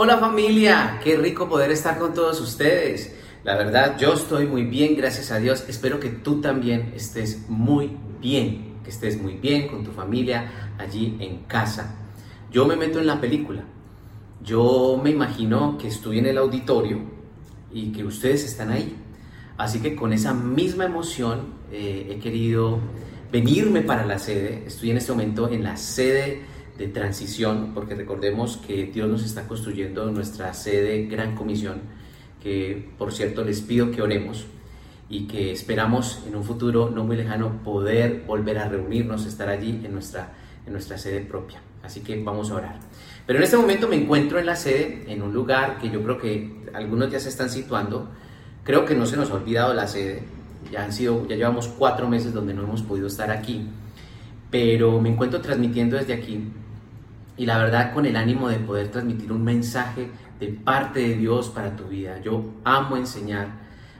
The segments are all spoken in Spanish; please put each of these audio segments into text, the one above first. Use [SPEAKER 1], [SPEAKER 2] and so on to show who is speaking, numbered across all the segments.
[SPEAKER 1] Hola familia, qué rico poder estar con todos ustedes. La verdad, yo estoy muy bien, gracias a Dios. Espero que tú también estés muy bien, que estés muy bien con tu familia allí en casa. Yo me meto en la película. Yo me imagino que estoy en el auditorio y que ustedes están ahí. Así que con esa misma emoción eh, he querido venirme para la sede. Estoy en este momento en la sede de transición, porque recordemos que Dios nos está construyendo nuestra sede Gran Comisión, que por cierto les pido que oremos y que esperamos en un futuro no muy lejano poder volver a reunirnos, estar allí en nuestra, en nuestra sede propia. Así que vamos a orar. Pero en este momento me encuentro en la sede, en un lugar que yo creo que algunos ya se están situando. Creo que no se nos ha olvidado la sede. Ya han sido, ya llevamos cuatro meses donde no hemos podido estar aquí. Pero me encuentro transmitiendo desde aquí y la verdad con el ánimo de poder transmitir un mensaje de parte de Dios para tu vida. Yo amo enseñar,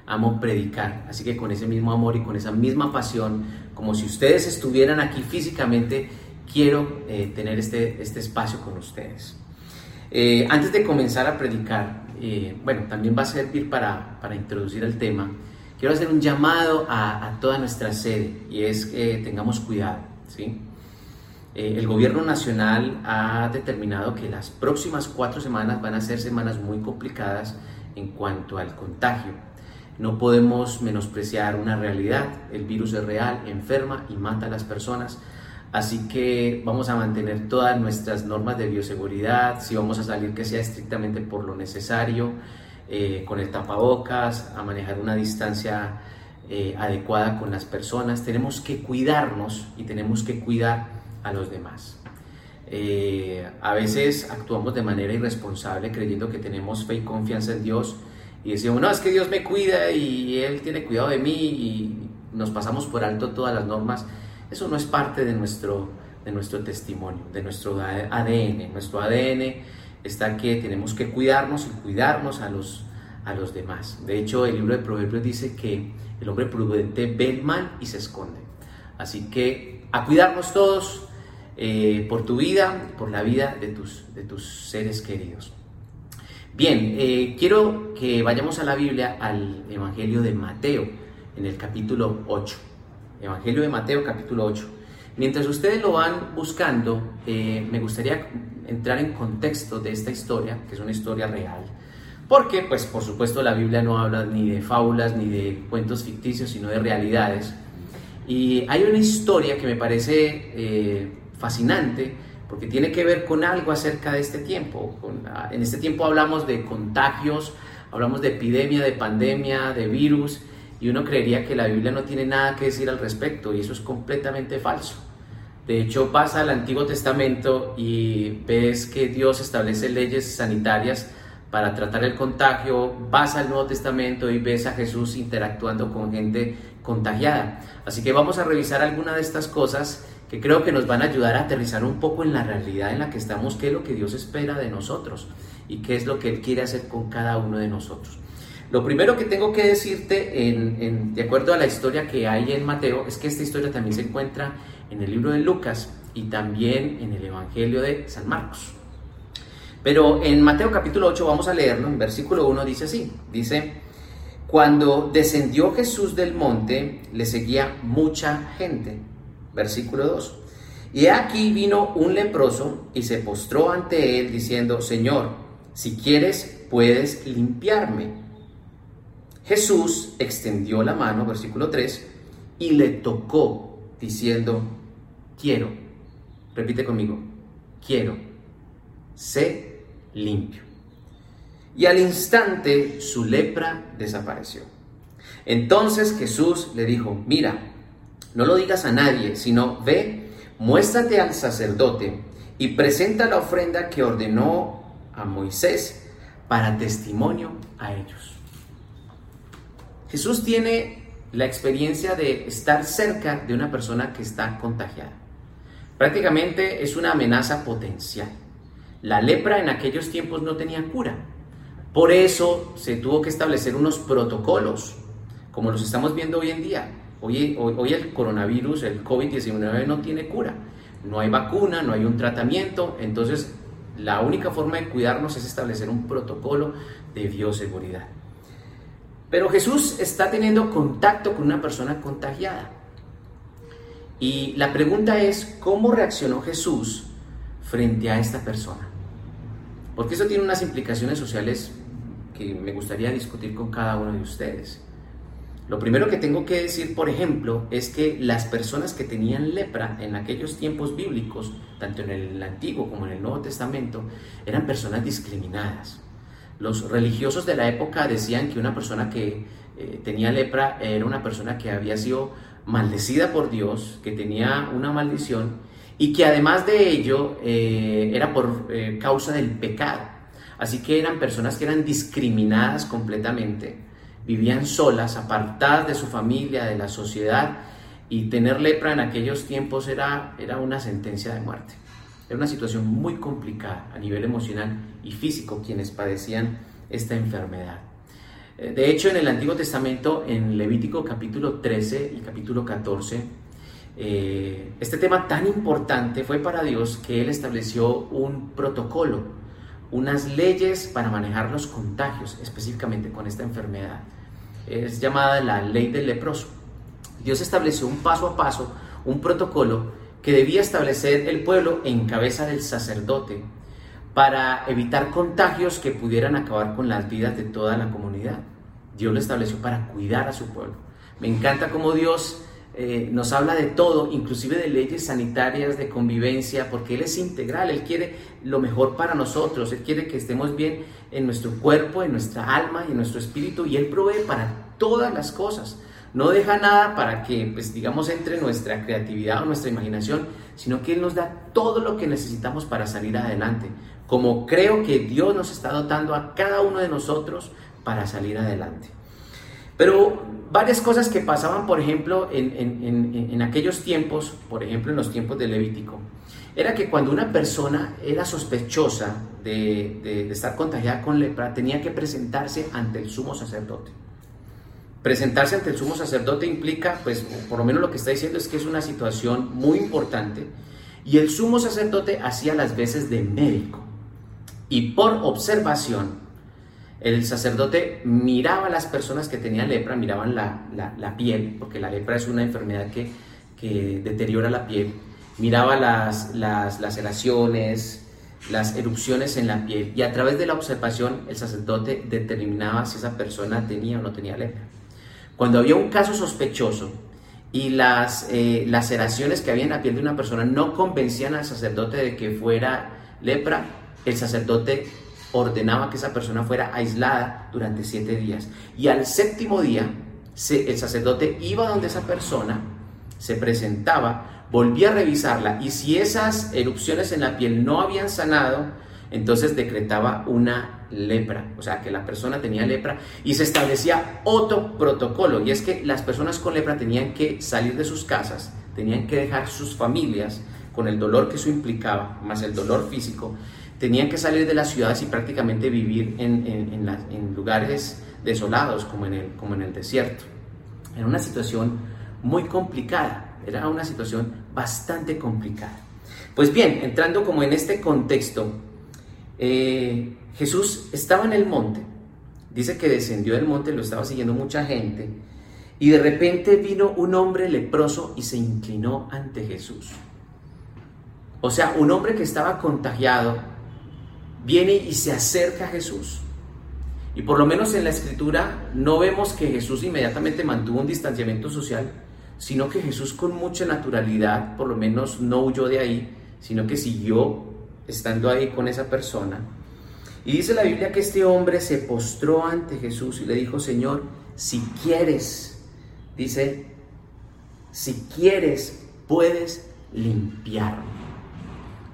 [SPEAKER 1] amo predicar, así que con ese mismo amor y con esa misma pasión, como si ustedes estuvieran aquí físicamente, quiero eh, tener este, este espacio con ustedes. Eh, antes de comenzar a predicar, eh, bueno, también va a servir para, para, introducir el tema, quiero hacer un llamado a, a toda nuestra sede y es que tengamos cuidado, ¿sí? Eh, el gobierno nacional ha determinado que las próximas cuatro semanas van a ser semanas muy complicadas en cuanto al contagio. No podemos menospreciar una realidad. El virus es real, enferma y mata a las personas. Así que vamos a mantener todas nuestras normas de bioseguridad. Si vamos a salir, que sea estrictamente por lo necesario, eh, con el tapabocas, a manejar una distancia eh, adecuada con las personas. Tenemos que cuidarnos y tenemos que cuidar a los demás. Eh, a veces actuamos de manera irresponsable creyendo que tenemos fe y confianza en Dios y decimos, no, es que Dios me cuida y Él tiene cuidado de mí y nos pasamos por alto todas las normas. Eso no es parte de nuestro, de nuestro testimonio, de nuestro ADN. Nuestro ADN está que tenemos que cuidarnos y cuidarnos a los, a los demás. De hecho, el libro de Proverbios dice que el hombre prudente ve el mal y se esconde. Así que a cuidarnos todos, eh, por tu vida, por la vida de tus, de tus seres queridos. Bien, eh, quiero que vayamos a la Biblia, al Evangelio de Mateo, en el capítulo 8. Evangelio de Mateo, capítulo 8. Mientras ustedes lo van buscando, eh, me gustaría entrar en contexto de esta historia, que es una historia real. Porque, pues, por supuesto, la Biblia no habla ni de fábulas ni de cuentos ficticios, sino de realidades. Y hay una historia que me parece fascinante porque tiene que ver con algo acerca de este tiempo. Ah, en este tiempo hablamos de contagios, hablamos de epidemia, de pandemia, de virus, y uno creería que la Biblia no tiene nada que decir al respecto, y eso es completamente falso. De hecho, pasa al Antiguo Testamento y ves que Dios establece leyes sanitarias para tratar el contagio, vas al Nuevo Testamento y ves a Jesús interactuando con gente contagiada. Así que vamos a revisar alguna de estas cosas que creo que nos van a ayudar a aterrizar un poco en la realidad en la que estamos, qué es lo que Dios espera de nosotros y qué es lo que Él quiere hacer con cada uno de nosotros. Lo primero que tengo que decirte, en, de acuerdo a la historia que hay en Mateo, es que esta historia también se encuentra en el libro de Lucas y también en el Evangelio de San Marcos. Pero en Mateo capítulo 8 vamos a leerlo, en versículo 1 dice así, dice, cuando descendió Jesús del monte, le seguía mucha gente Versículo 2. Y aquí vino un leproso y se postró ante él diciendo, Señor, si quieres, puedes limpiarme. Jesús extendió la mano, versículo 3, y le tocó diciendo, quiero, repite conmigo, quiero, sé limpio. Y al instante su lepra desapareció. Entonces Jesús le dijo, mira, no lo digas a nadie, sino ve, muéstrate al sacerdote y presenta la ofrenda que ordenó a Moisés para testimonio a ellos. Jesús tiene la experiencia de estar cerca de una persona que está contagiada. Prácticamente es una amenaza potencial. La lepra en aquellos tiempos no tenía cura. Por eso se tuvo que establecer unos protocolos, como los estamos viendo hoy en día. Hoy, el coronavirus, el COVID-19 no tiene cura. No hay vacuna, no hay un tratamiento. Entonces, la única forma de cuidarnos es establecer un protocolo de bioseguridad. Pero Jesús está teniendo contacto con una persona contagiada. Y la pregunta es, ¿cómo reaccionó Jesús frente a esta persona? Porque eso tiene unas implicaciones sociales que me gustaría discutir con cada uno de ustedes. Lo primero que tengo que decir, por ejemplo, es que las personas que tenían lepra en aquellos tiempos bíblicos, tanto en el Antiguo como en el Nuevo Testamento, eran personas discriminadas. Los religiosos de la época decían que una persona que eh, tenía lepra era una persona que había sido maldecida por Dios, que tenía una maldición y que además de ello eh, era por eh, causa del pecado. Así que eran personas que eran discriminadas completamente vivían solas, apartadas de su familia, de la sociedad, y tener lepra en aquellos tiempos era, era una sentencia de muerte. Era una situación muy complicada a nivel emocional y físico quienes padecían esta enfermedad. Eh, de hecho, en el Antiguo Testamento, en Levítico capítulo 13 y capítulo 14, eh, este tema tan importante fue para Dios que Él estableció un protocolo, unas leyes para manejar los contagios, específicamente con esta enfermedad es llamada la ley del leproso. Dios estableció un paso a paso, un protocolo que debía establecer el pueblo en cabeza del sacerdote para evitar contagios que pudieran acabar con las vidas de toda la comunidad. Dios lo estableció para cuidar a su pueblo. Me encanta cómo Dios eh, nos habla de todo, inclusive de leyes sanitarias, de convivencia, porque Él es integral, Él quiere lo mejor para nosotros, Él quiere que estemos bien en nuestro cuerpo, en nuestra alma y en nuestro espíritu, y Él provee para todas las cosas. No deja nada para que, pues, digamos, entre nuestra creatividad o nuestra imaginación, sino que Él nos da todo lo que necesitamos para salir adelante, como creo que Dios nos está dotando a cada uno de nosotros para salir adelante. Pero varias cosas que pasaban, por ejemplo, en, aquellos tiempos, por ejemplo, en los tiempos de Levítico, era que cuando una persona era sospechosa de, de, estar contagiada con lepra, tenía que presentarse ante el sumo sacerdote. Presentarse ante el sumo sacerdote implica, pues, por lo menos lo que está diciendo es que es una situación muy importante, y el sumo sacerdote hacía las veces de médico. Y por observación, el sacerdote miraba a las personas que tenían lepra, miraban la, piel, porque la lepra es una enfermedad que, que deteriora la piel, miraba las, las laceraciones, las erupciones en la piel y a través de la observación el sacerdote determinaba si esa persona tenía o no tenía lepra. Cuando había un caso sospechoso y las eh, laceraciones que había en la piel de una persona no convencían al sacerdote de que fuera lepra, el sacerdote ordenaba que esa persona fuera aislada durante siete días. Y al séptimo día, el sacerdote iba donde esa persona, se presentaba, volvía a revisarla y si esas erupciones en la piel no habían sanado, entonces decretaba una lepra, o sea que la persona tenía lepra y se establecía otro protocolo y es que las personas con lepra tenían que salir de sus casas, tenían que dejar sus familias con el dolor que eso implicaba, más el dolor físico, tenían que salir de las ciudades y prácticamente vivir en, en, lugares desolados como en, el, como en el desierto. Era una situación muy complicada, era una situación bastante complicada. Pues bien, entrando como en este contexto, eh, Jesús estaba en el monte, dice que descendió del monte, lo estaba siguiendo mucha gente, y de repente vino un hombre leproso y se inclinó ante Jesús. O sea, un hombre que estaba contagiado viene y se acerca a Jesús. Y por lo menos en la escritura no vemos que Jesús inmediatamente mantuvo un distanciamiento social, sino que Jesús con mucha naturalidad, por lo menos no huyó de ahí, sino que siguió estando ahí con esa persona. Y dice la Biblia que este hombre se postró ante Jesús y le dijo, Señor, si quieres, dice, si quieres, puedes limpiarme.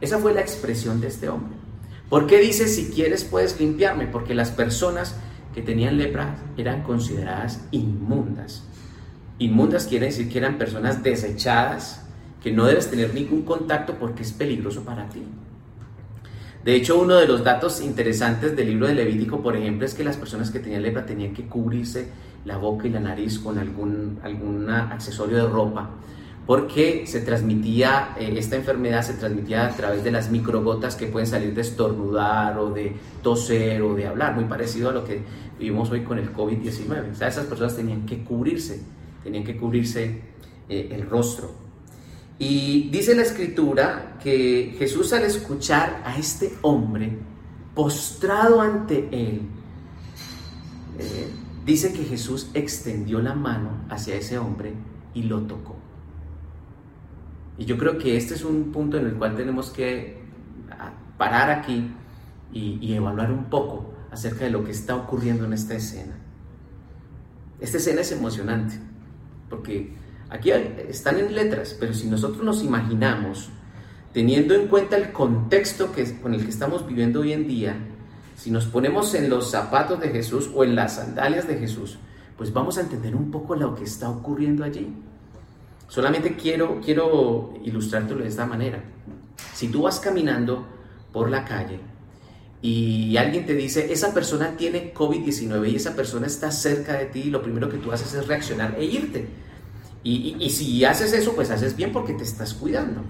[SPEAKER 1] Esa fue la expresión de este hombre. ¿Por qué dice si quieres puedes limpiarme? Porque las personas que tenían lepra eran consideradas inmundas. Inmundas quiere decir que eran personas desechadas, que no debes tener ningún contacto porque es peligroso para ti. De hecho, uno de los datos interesantes del libro de Levítico, por ejemplo, es que las personas que tenían lepra tenían que cubrirse la boca y la nariz con algún, algún accesorio de ropa, porque se transmitía, eh, esta enfermedad se transmitía a través de las microgotas que pueden salir de estornudar o de toser o de hablar, muy parecido a lo que vivimos hoy con el COVID-19. O sea, esas personas tenían que cubrirse, tenían que cubrirse eh, el rostro. Y dice la escritura que Jesús al escuchar a este hombre postrado ante él, eh, dice que Jesús extendió la mano hacia ese hombre y lo tocó. Y yo creo que este es un punto en el cual tenemos que ah, parar aquí y, evaluar un poco acerca de lo que está ocurriendo en esta escena. Esta escena es emocionante, porque aquí están en letras, pero si nosotros nos imaginamos, teniendo en cuenta el contexto con el que estamos viviendo hoy en día, si nos ponemos en los zapatos de Jesús o en las sandalias de Jesús, pues vamos a entender un poco lo que está ocurriendo allí. Solamente quiero, quiero ilustrártelo de esta manera. Si tú vas caminando por la calle y alguien te dice, esa persona tiene COVID-19 y esa persona está cerca de ti, lo primero que tú haces es reaccionar e irte. Y, y, si haces eso, pues haces bien porque te estás cuidando.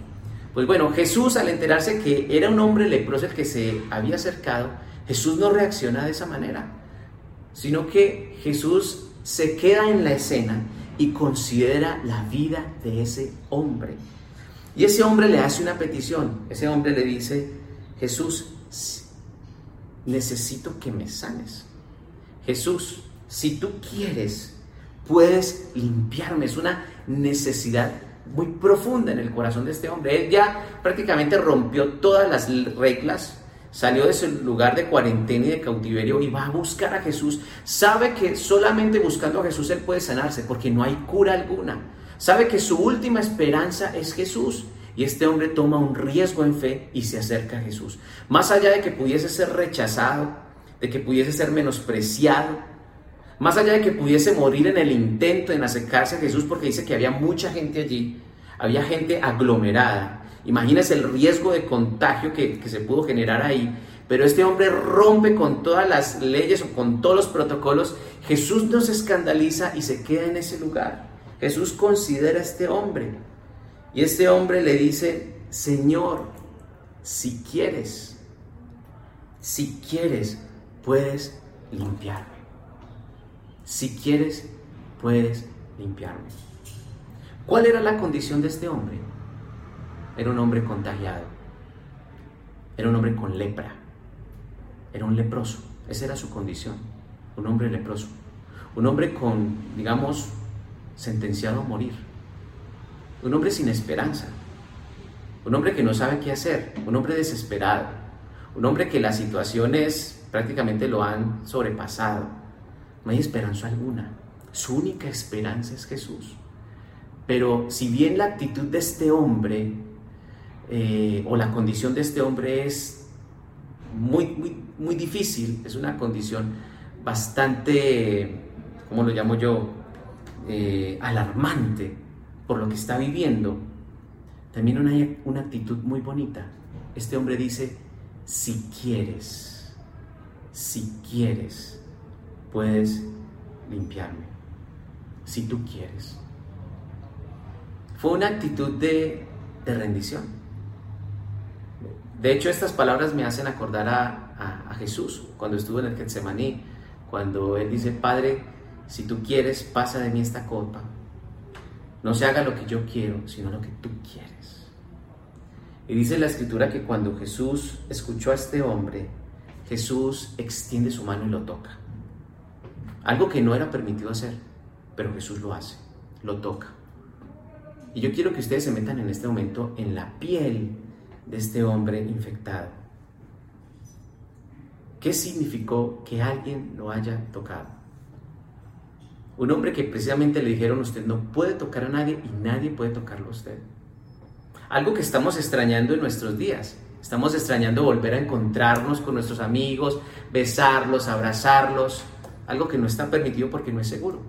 [SPEAKER 1] Pues bueno, Jesús al enterarse que era un hombre leproso el que se había acercado, Jesús no reacciona de esa manera, sino que Jesús se queda en la escena y considera la vida de ese hombre. Y ese hombre le hace una petición. Ese hombre le dice, Jesús, necesito que me sanes. Jesús, si tú quieres, puedes limpiarme. Es una necesidad muy profunda en el corazón de este hombre. Él ya prácticamente rompió todas las reglas salió de su lugar de cuarentena y de cautiverio y va a buscar a Jesús, sabe que solamente buscando a Jesús él puede sanarse porque no hay cura alguna. Sabe que su última esperanza es Jesús. Y este hombre toma un riesgo en fe y se acerca a Jesús. Más allá de que pudiese ser rechazado, de que pudiese ser menospreciado, más allá de que pudiese morir en el intento de acercarse a Jesús, porque dice que había mucha gente allí, había gente aglomerada, Imagínese el riesgo de contagio que, se pudo generar ahí. Pero este hombre rompe con todas las leyes o con todos los protocolos. Jesús no se escandaliza y se queda en ese lugar. Jesús considera a este hombre. Y este hombre le dice, Señor, si quieres, si quieres, puedes limpiarme. Si quieres, puedes limpiarme. ¿Cuál era la condición de este hombre? Era un hombre contagiado. Era un hombre con lepra. Era un leproso. Esa era su condición. Un hombre leproso. Un hombre con, digamos, sentenciado a morir. Un hombre sin esperanza. Un hombre que no sabe qué hacer. Un hombre desesperado. Un hombre que las situaciones prácticamente lo han sobrepasado. No hay esperanza alguna. Su única esperanza es Jesús. Pero si bien la actitud de este hombre eh, o la condición de este hombre es muy, muy, muy difícil, es una condición bastante, ¿cómo lo llamo yo?, eh, alarmante por lo que está viviendo, también hay una actitud muy bonita. Este hombre dice, si quieres, si quieres, puedes limpiarme, si tú quieres. Fue una actitud de, de rendición. De hecho, estas palabras me hacen acordar a, Jesús cuando estuvo en el Getsemaní, cuando él dice, Padre, si tú quieres, pasa de mí esta copa. No se haga lo que yo quiero, sino lo que tú quieres. Y dice la escritura que cuando Jesús escuchó a este hombre, Jesús extiende su mano y lo toca. Algo que no era permitido hacer, pero Jesús lo hace, lo toca. Y yo quiero que ustedes se metan en este momento en la piel de este hombre infectado. ¿Qué significó que alguien lo haya tocado? Un hombre que precisamente le dijeron usted no puede tocar a nadie y nadie puede tocarlo a usted. Algo que estamos extrañando en nuestros días. Estamos extrañando volver a encontrarnos con nuestros amigos, besarlos, abrazarlos. Algo que no está permitido porque no es seguro.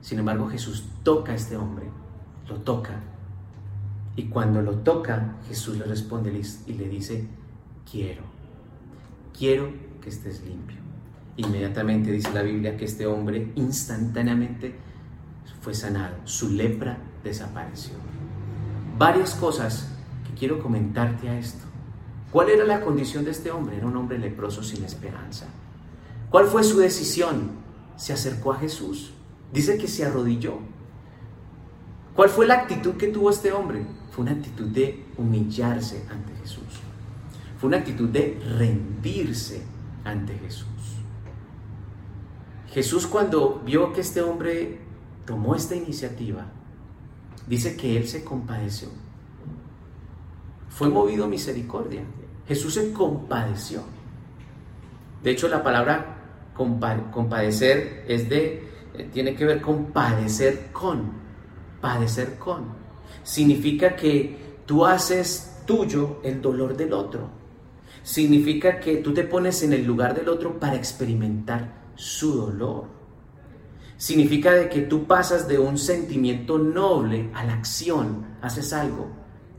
[SPEAKER 1] Sin embargo, Jesús toca a este hombre, lo toca y cuando lo toca, Jesús le responde y le dice, quiero, quiero que estés limpio. Inmediatamente dice la Biblia que este hombre instantáneamente fue sanado, su lepra desapareció. Varias cosas que quiero comentarte a esto. ¿Cuál era la condición de este hombre? Era un hombre leproso sin esperanza. ¿Cuál fue su decisión? Se acercó a Jesús. Dice que se arrodilló. ¿Cuál fue la actitud que tuvo este hombre? Fue una actitud de humillarse ante Jesús. Fue una actitud de rendirse ante Jesús. Jesús cuando vio que este hombre tomó esta iniciativa, dice que él se compadeció. Fue movido misericordia. Jesús se compadeció. De hecho, la palabra compadecer es de, eh, tiene que ver con padecer con, padecer con. Significa que tú haces tuyo el dolor del otro. Significa que tú te pones en el lugar del otro para experimentar su dolor. Significa de que tú pasas de un sentimiento noble a la acción, haces algo.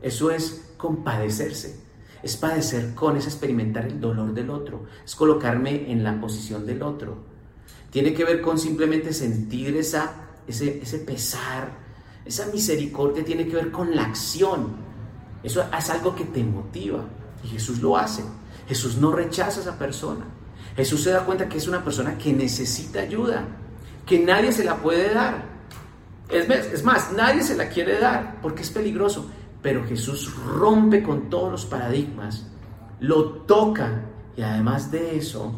[SPEAKER 1] Eso es compadecerse. Es padecer con, es experimentar el dolor del otro, es colocarme en la posición del otro. Tiene que ver con simplemente sentir esa, ese, ese pesar, esa misericordia, tiene que ver con la acción. Eso es algo que te motiva y Jesús lo hace. Jesús no rechaza a esa persona. Jesús se da cuenta que es una persona que necesita ayuda, que nadie se la puede dar. Es, más, nadie se la quiere dar porque es peligroso. Pero Jesús rompe con todos los paradigmas, lo toca y además de eso,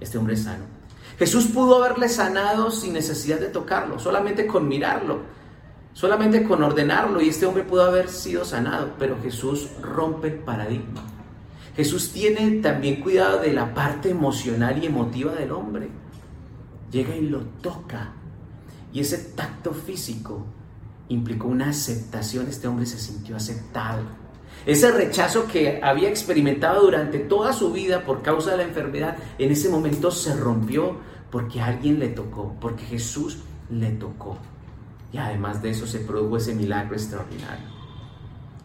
[SPEAKER 1] este hombre es sano. Jesús pudo haberle sanado sin necesidad de tocarlo, solamente con mirarlo, solamente con ordenarlo y este hombre pudo haber sido sanado, pero Jesús rompe el paradigma. Jesús tiene también cuidado de la parte emocional y emotiva del hombre. Llega y lo toca. Y ese tacto físico implicó una aceptación. Este hombre se sintió aceptado. Ese rechazo que había experimentado durante toda su vida por causa de la enfermedad, en ese momento se rompió porque alguien le tocó, porque Jesús le tocó. Además de eso se produjo ese milagro extraordinario.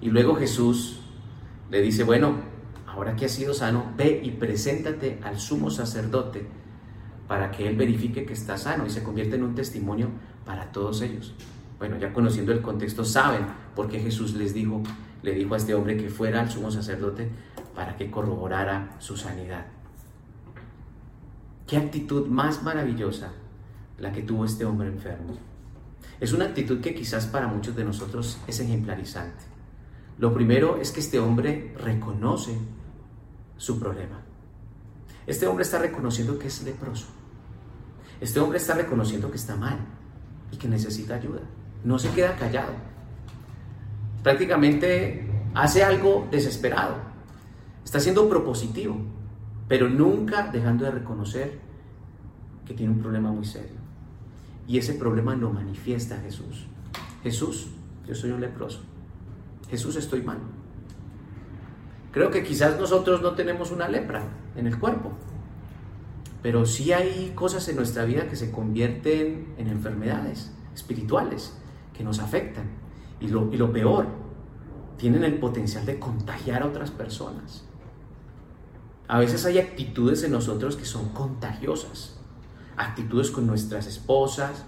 [SPEAKER 1] Y luego Jesús le dice, bueno, ahora que has sido sano, ve y preséntate al sumo sacerdote para que él verifique que está sano y se convierte en un testimonio para todos ellos. Bueno, ya conociendo el contexto, saben por qué Jesús les dijo, le dijo a este hombre que fuera al sumo sacerdote para que corroborara su sanidad. Qué actitud más maravillosa la que tuvo este hombre enfermo. Es una actitud que quizás para muchos de nosotros es ejemplarizante. Lo primero es que este hombre reconoce su problema. Este hombre está reconociendo que es leproso. Este hombre está reconociendo que está mal y que necesita ayuda. No se queda callado. Prácticamente hace algo desesperado. Está siendo propositivo, pero nunca dejando de reconocer que tiene un problema muy serio. Y ese problema lo manifiesta Jesús. Jesús, yo soy un leproso. Jesús, estoy mal. Creo que quizás nosotros no tenemos una lepra en el cuerpo, pero sí hay cosas en nuestra vida que se convierten en enfermedades espirituales que nos afectan. Y lo, y lo peor, tienen el potencial de contagiar a otras personas. A veces hay actitudes en nosotros que son contagiosas. Actitudes con nuestras esposas,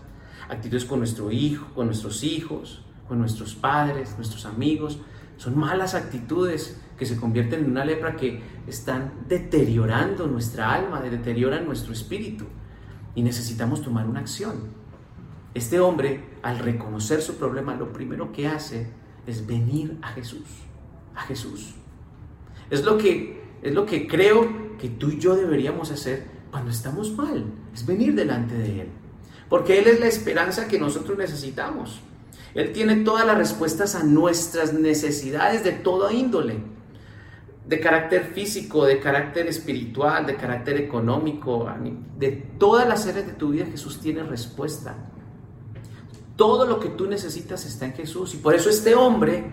[SPEAKER 1] actitudes con nuestro hijo, con nuestros hijos, con nuestros padres, nuestros amigos. Son malas actitudes que se convierten en una lepra que están deteriorando nuestra alma, deterioran nuestro espíritu y necesitamos tomar una acción. Este hombre, al reconocer su problema, lo primero que hace es venir a Jesús, a Jesús. Es lo que, es lo que creo que tú y yo deberíamos hacer cuando estamos mal, es venir delante de Él. Porque Él es la esperanza que nosotros necesitamos. Él tiene todas las respuestas a nuestras necesidades de toda índole de carácter físico, de carácter espiritual, de carácter económico, de todas las áreas de tu vida Jesús tiene respuesta. Todo lo que tú necesitas está en Jesús. Y por eso este hombre,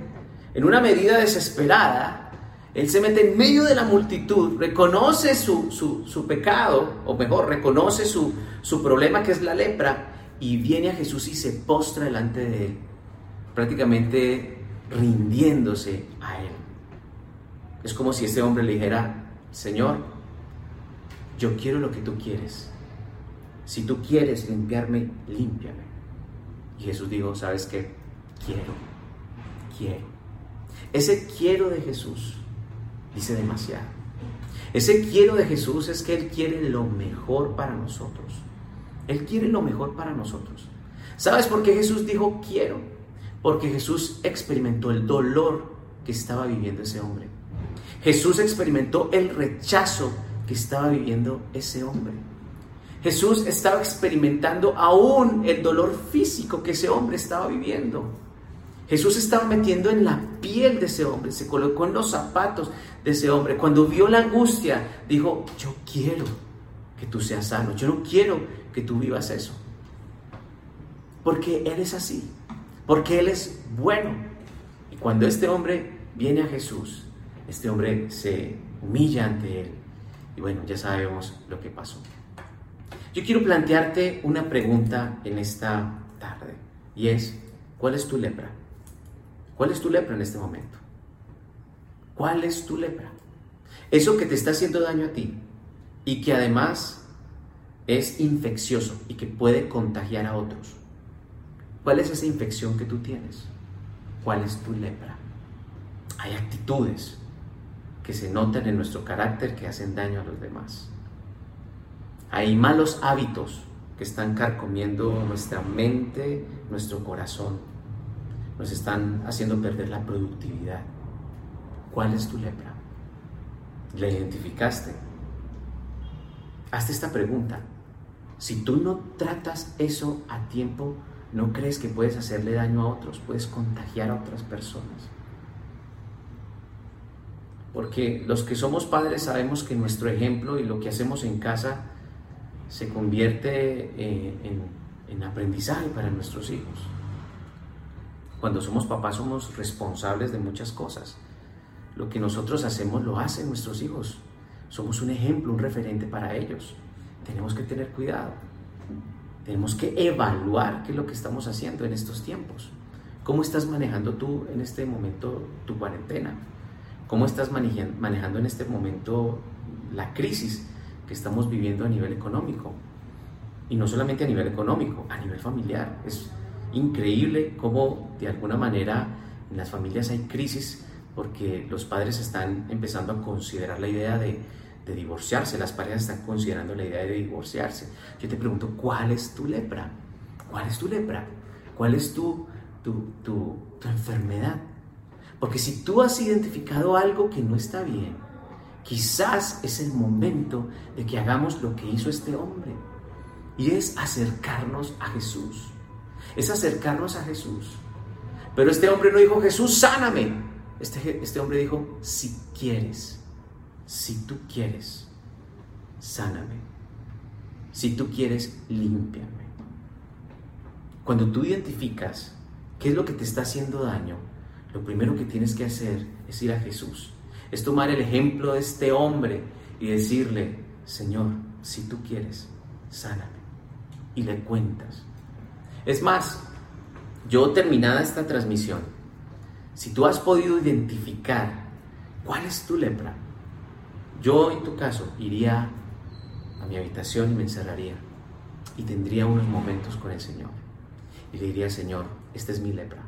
[SPEAKER 1] en una medida desesperada, él se mete en medio de la multitud, reconoce su, pecado, o mejor, reconoce su, su problema que es la lepra, y viene a Jesús y se postra delante de él, prácticamente rindiéndose a él. Es como si este hombre le dijera, Señor, yo quiero lo que tú quieres. Si tú quieres limpiarme, límpiame. Y Jesús dijo, ¿sabes qué? quiero, quiero. Ese quiero de Jesús dice demasiado. Ese quiero de Jesús es que Él quiere lo mejor para nosotros. Él quiere lo mejor para nosotros. ¿Sabes por qué Jesús dijo quiero? Porque Jesús experimentó el dolor que estaba viviendo ese hombre. Jesús experimentó el rechazo que estaba viviendo ese hombre. Jesús estaba experimentando aún el dolor físico que ese hombre estaba viviendo. Jesús estaba metiendo en la piel de ese hombre, se colocó en los zapatos de ese hombre. Cuando vio la angustia, dijo, yo quiero que tú seas sano, yo no quiero que tú vivas eso. Porque Él es así, porque Él es bueno. Y cuando este hombre viene a Jesús, este hombre se humilla ante Él. Y bueno, ya sabemos lo que pasó. Yo quiero plantearte una pregunta en esta tarde y es, ¿cuál es tu lepra? ¿Cuál es tu lepra en este momento? ¿Cuál es tu lepra? Eso que te está haciendo daño a ti y que además es infeccioso y que puede contagiar a otros. ¿Cuál es esa infección que tú tienes? ¿Cuál es tu lepra? Hay actitudes que se notan en nuestro carácter que hacen daño a los demás. Hay malos hábitos que están carcomiendo nuestra mente, nuestro corazón. Nos están haciendo perder la productividad. ¿Cuál es tu lepra? ¿La identificaste? Hazte esta pregunta. Si tú no tratas eso a tiempo, ¿no crees que puedes hacerle daño a otros? Puedes contagiar a otras personas. Porque los que somos padres sabemos que nuestro ejemplo y lo que hacemos en casa se convierte eh, en, aprendizaje para nuestros hijos. Cuando somos papás somos responsables de muchas cosas. Lo que nosotros hacemos lo hacen nuestros hijos. Somos un ejemplo, un referente para ellos. Tenemos que tener cuidado. Tenemos que evaluar qué es lo que estamos haciendo en estos tiempos. ¿Cómo estás manejando tú en este momento tu cuarentena? ¿Cómo estás manejando en este momento la crisis que estamos viviendo a nivel económico. Y no solamente a nivel económico, a nivel familiar. Es increíble cómo de alguna manera en las familias hay crisis porque los padres están empezando a considerar la idea de, divorciarse, las parejas están considerando la idea de divorciarse. Yo te pregunto, ¿cuál es tu lepra? ¿Cuál es tu lepra? ¿Cuál es tu, tu, tu, tu enfermedad? Porque si tú has identificado algo que no está bien, Quizás es el momento de que hagamos lo que hizo este hombre. Y es acercarnos a Jesús. Es acercarnos a Jesús. Pero este hombre no dijo, Jesús, sáname. Este, este hombre dijo, si quieres, si tú quieres, sáname. Si tú quieres, límpiame. Cuando tú identificas qué es lo que te está haciendo daño, lo primero que tienes que hacer es ir a Jesús es tomar el ejemplo de este hombre y decirle, Señor, si tú quieres, sáname. Y le cuentas. Es más, yo terminada esta transmisión, si tú has podido identificar cuál es tu lepra, yo en tu caso iría a mi habitación y me encerraría y tendría unos momentos con el Señor. Y le diría, Señor, esta es mi lepra,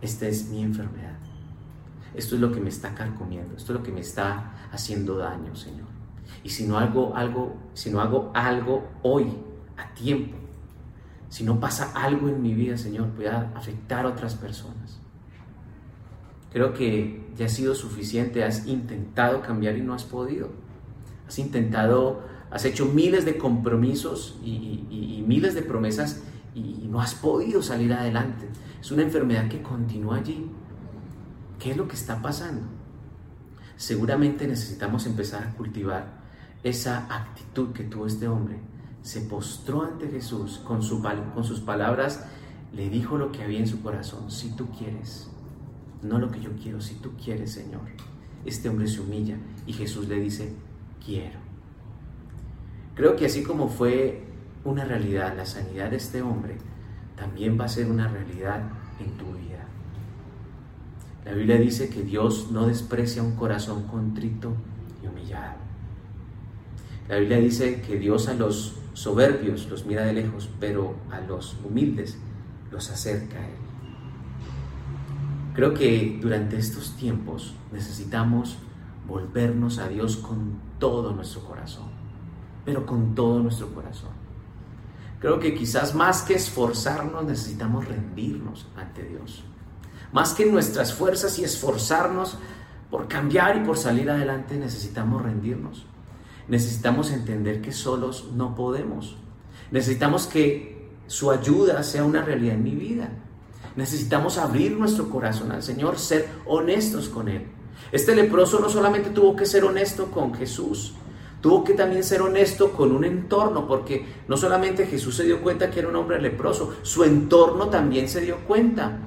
[SPEAKER 1] esta es mi enfermedad esto es lo que me está carcomiendo, esto es lo que me está haciendo daño, Señor. Y si no hago algo, si no hago algo hoy, a tiempo, si no pasa algo en mi vida, Señor, voy a afectar a otras personas. Creo que ya ha sido suficiente, has intentado cambiar y no has podido. Has intentado, has hecho miles de compromisos y, miles de promesas y no has podido salir adelante. Es una enfermedad que continúa allí ¿Qué es lo que está pasando? Seguramente necesitamos empezar a cultivar esa actitud que tuvo este hombre. Se postró ante Jesús con, su, con sus palabras, le dijo lo que había en su corazón, si tú quieres, no lo que yo quiero, si tú quieres, Señor. Este hombre se humilla y Jesús le dice, quiero. Creo que así como fue una realidad la sanidad de este hombre, también va a ser una realidad en tu vida. La Biblia dice que Dios no desprecia un corazón contrito y humillado. La Biblia dice que Dios a los soberbios los mira de lejos, pero a los humildes los acerca a Él. Creo que durante estos tiempos necesitamos volvernos a Dios con todo nuestro corazón, pero con todo nuestro corazón. Creo que quizás más que esforzarnos necesitamos rendirnos ante Dios. Más que nuestras fuerzas y esforzarnos por cambiar y por salir adelante necesitamos rendirnos. Necesitamos entender que solos no podemos. Necesitamos que su ayuda sea una realidad en mi vida. Necesitamos abrir nuestro corazón al Señor, ser honestos con Él. Este leproso no solamente tuvo que ser honesto con Jesús, tuvo que también ser honesto con un entorno, porque no solamente Jesús se dio cuenta que era un hombre leproso, su entorno también se dio cuenta.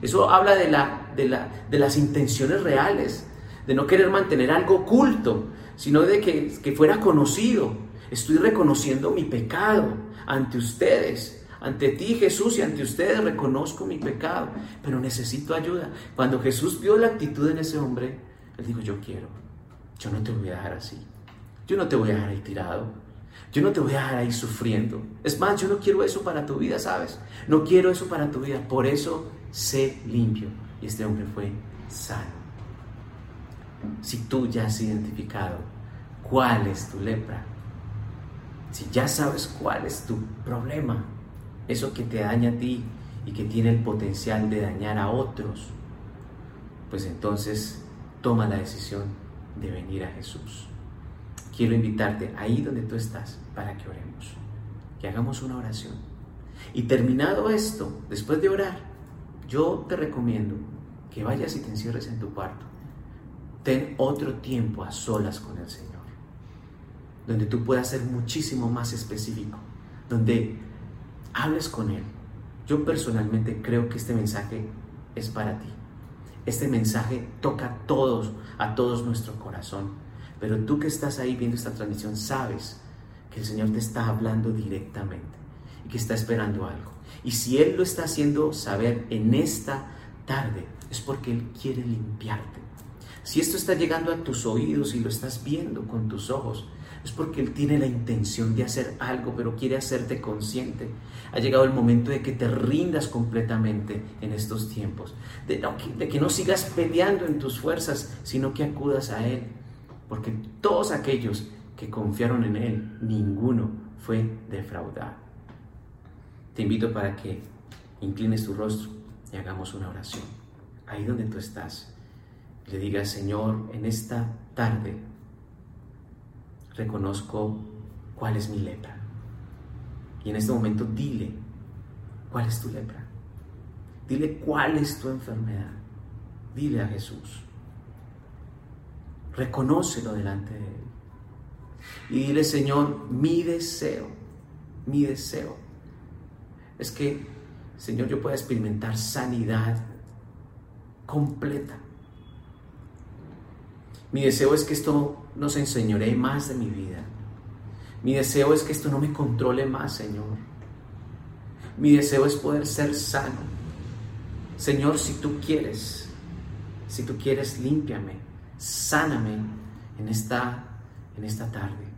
[SPEAKER 1] Eso habla de, la, de, la, de las intenciones reales, de no querer mantener algo oculto, sino de que, que fuera conocido. Estoy reconociendo mi pecado ante ustedes. Ante ti, Jesús, y ante ustedes reconozco mi pecado, pero necesito ayuda. Cuando Jesús vio la actitud en ese hombre, él dijo, yo quiero, yo no te voy a dejar así. Yo no te voy a dejar ahí tirado. Yo no te voy a dejar ahí sufriendo. Es más, yo no quiero eso para tu vida, ¿sabes? No quiero eso para tu vida. Por eso, sé limpio. Y este hombre fue sano. Si tú ya has identificado cuál es tu lepra, si ya sabes cuál es tu problema, eso que te daña a ti y que tiene el potencial de dañar a otros, pues entonces toma la decisión de venir a Jesús. Quiero invitarte ahí donde tú estás para que oremos, que hagamos una oración. Y terminado esto, después de orar, yo te recomiendo que vayas y te encierres en tu cuarto. Ten otro tiempo a solas con el Señor, donde tú puedas ser muchísimo más específico, donde hables con Él. Yo personalmente creo que este mensaje es para ti. Este mensaje toca a todos, a todos nuestro corazón. Pero tú que estás ahí viendo esta transmisión, sabes que el Señor te está hablando directamente y que está esperando algo. Y si Él lo está haciendo saber en esta tarde, es porque Él quiere limpiarte. Si esto está llegando a tus oídos y lo estás viendo con tus ojos, es porque Él tiene la intención de hacer algo, pero quiere hacerte consciente. Ha llegado el momento de que te rindas completamente en estos tiempos, de, que no sigas peleando en tus fuerzas, sino que acudas a Él, porque todos aquellos que confiaron en Él, ninguno fue defraudado. Te invito para que inclines tu rostro y hagamos una oración. Ahí donde tú estás, le digas, Señor, en esta tarde, reconozco cuál es mi lepra. Y en este momento dile, ¿cuál es tu lepra? Dile cuál es tu enfermedad. Dile a Jesús. Reconócelo delante de Él. Y dile, Señor, mi deseo, mi deseo es que, Señor, yo pueda experimentar sanidad completa mi deseo es que esto no se enseñoree más de mi vida. Mi deseo es que esto no me controle más, Señor. Mi deseo es poder ser sano. Señor, si tú quieres, si tú quieres, límpiame, sáname en esta, en esta tarde.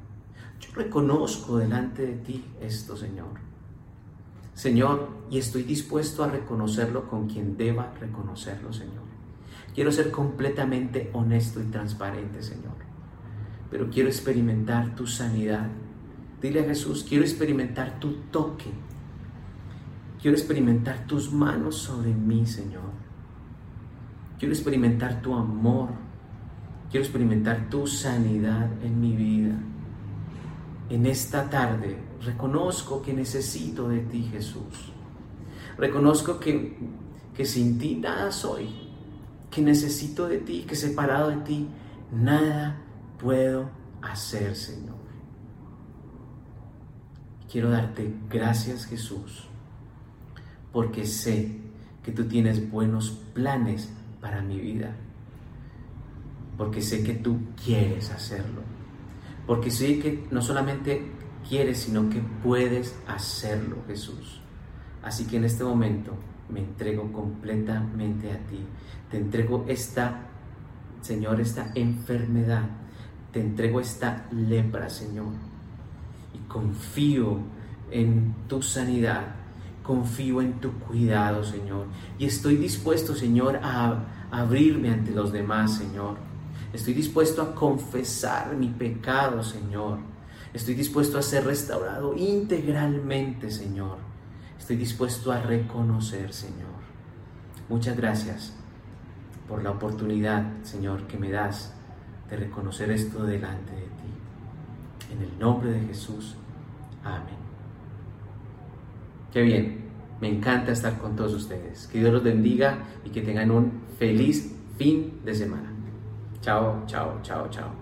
[SPEAKER 1] Yo reconozco delante de ti esto, Señor. Señor, y estoy dispuesto a reconocerlo con quien deba reconocerlo, Señor. Quiero ser completamente honesto y transparente, Señor. Pero quiero experimentar tu sanidad. Dile a Jesús, quiero experimentar tu toque. Quiero experimentar tus manos sobre mí, Señor. Quiero experimentar tu amor. Quiero experimentar tu sanidad en mi vida. En esta tarde reconozco que necesito de ti, Jesús. Reconozco que, que sin ti nada soy que necesito de ti, que separado de ti, nada puedo hacer, Señor. Quiero darte gracias, Jesús, porque sé que tú tienes buenos planes para mi vida, porque sé que tú quieres hacerlo, porque sé que no solamente quieres, sino que puedes hacerlo, Jesús. Así que en este momento me entrego completamente a ti. Te entrego esta, Señor, esta enfermedad. Te entrego esta lepra, Señor. Y confío en tu sanidad. confío en tu cuidado, Señor. Y estoy dispuesto, Señor, a abrirme ante los demás, Señor. Estoy dispuesto a confesar mi pecado, Señor. Estoy dispuesto a ser restaurado integralmente, Señor. Estoy dispuesto a reconocer, Señor. Muchas gracias por la oportunidad, Señor, que me das de reconocer esto delante de ti. En el nombre de Jesús. Amén. Qué bien. Me encanta estar con todos ustedes. Que Dios los bendiga y que tengan un feliz fin de semana. Chao, chao, chao, chao.